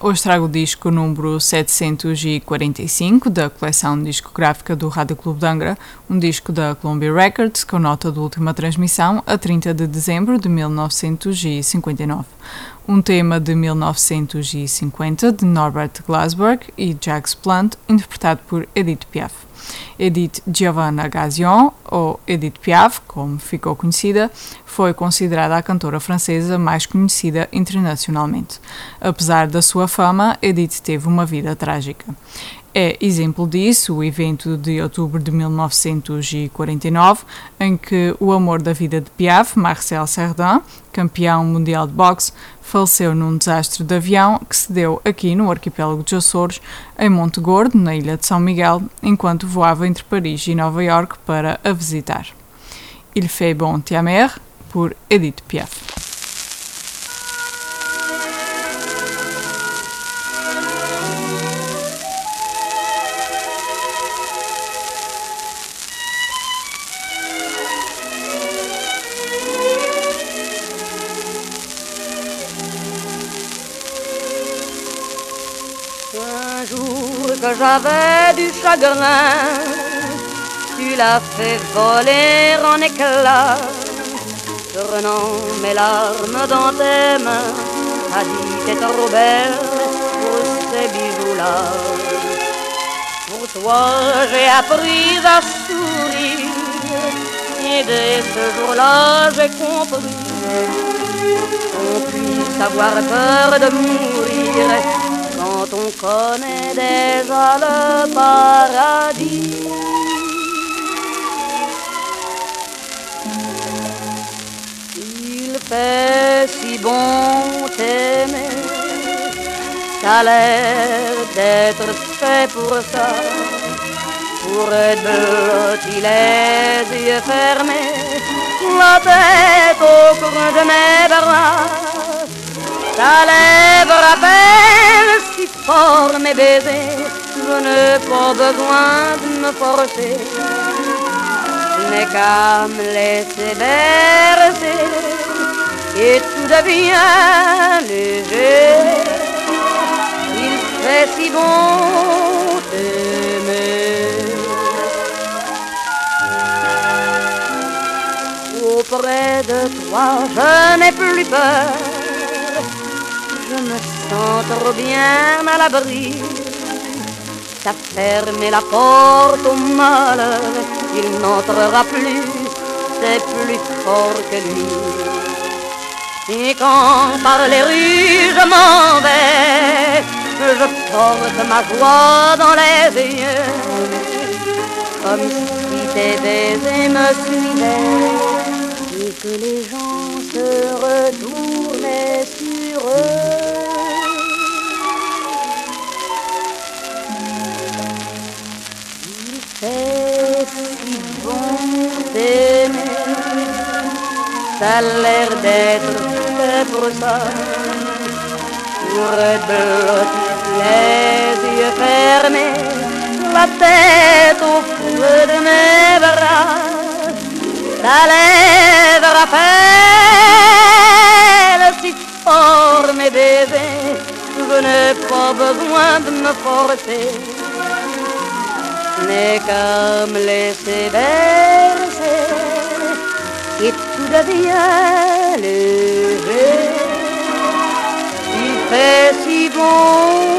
Hoje trago o disco número 745 da coleção discográfica do Rádio Clube de Angra, um disco da Columbia Records com nota de última transmissão a 30 de dezembro de 1959. Um tema de 1950 de Norbert Glasberg e Jacques Plant, interpretado por Edith Piaf. Edith Giovanna Gazion, ou Edith Piaf, como ficou conhecida, foi considerada a cantora francesa mais conhecida internacionalmente. Apesar da sua fama, Edith teve uma vida trágica. É exemplo disso o evento de outubro de 1949, em que o amor da vida de Piaf, Marcel Cerdan, campeão mundial de boxe, faleceu num desastre de avião que se deu aqui no arquipélago de Açores, em Monte Gordo, na ilha de São Miguel, enquanto voava entre Paris e Nova York para a visitar. Il fait bon ta por Edith Piaf. j'avais du chagrin, tu l'as fait voler en éclats, prenant mes larmes dans tes mains, a dit t'es trop belle pour ces bijoux-là. Pour toi j'ai appris à sourire, et dès ce jour-là j'ai compris qu'on puisse avoir peur de mourir quand on connaît déjà le paradis. Si bon t'aimer, a l'air d'être fait pour ça. Pour être blotti les yeux fermés, la tête au coin de mes bras ta lèvre rappelle si fort mes baisers, je n'ai pas besoin de me forcer. Je n'ai qu'à me laisser bercer et tout devient léger. Il fait si bon t'aimer. Auprès de toi, je n'ai plus peur je me sens trop bien à l'abri. T'as fermé la porte au malheur, il n'entrera plus, c'est plus fort que lui. Et quand par les rues je m'en vais, je porte ma joie dans les yeux, comme si tes baisers me suivaient et que les gens se retournaient sur eux. Ça a l'air d'être fait pour ça. Pour les yeux fermés, la tête au feu de mes bras. Ta lèvre rappelle si fort mes bébés, je n'ai pas besoin de me forcer. N'est qu'à me laisser et tout devient léger. Il fait si bon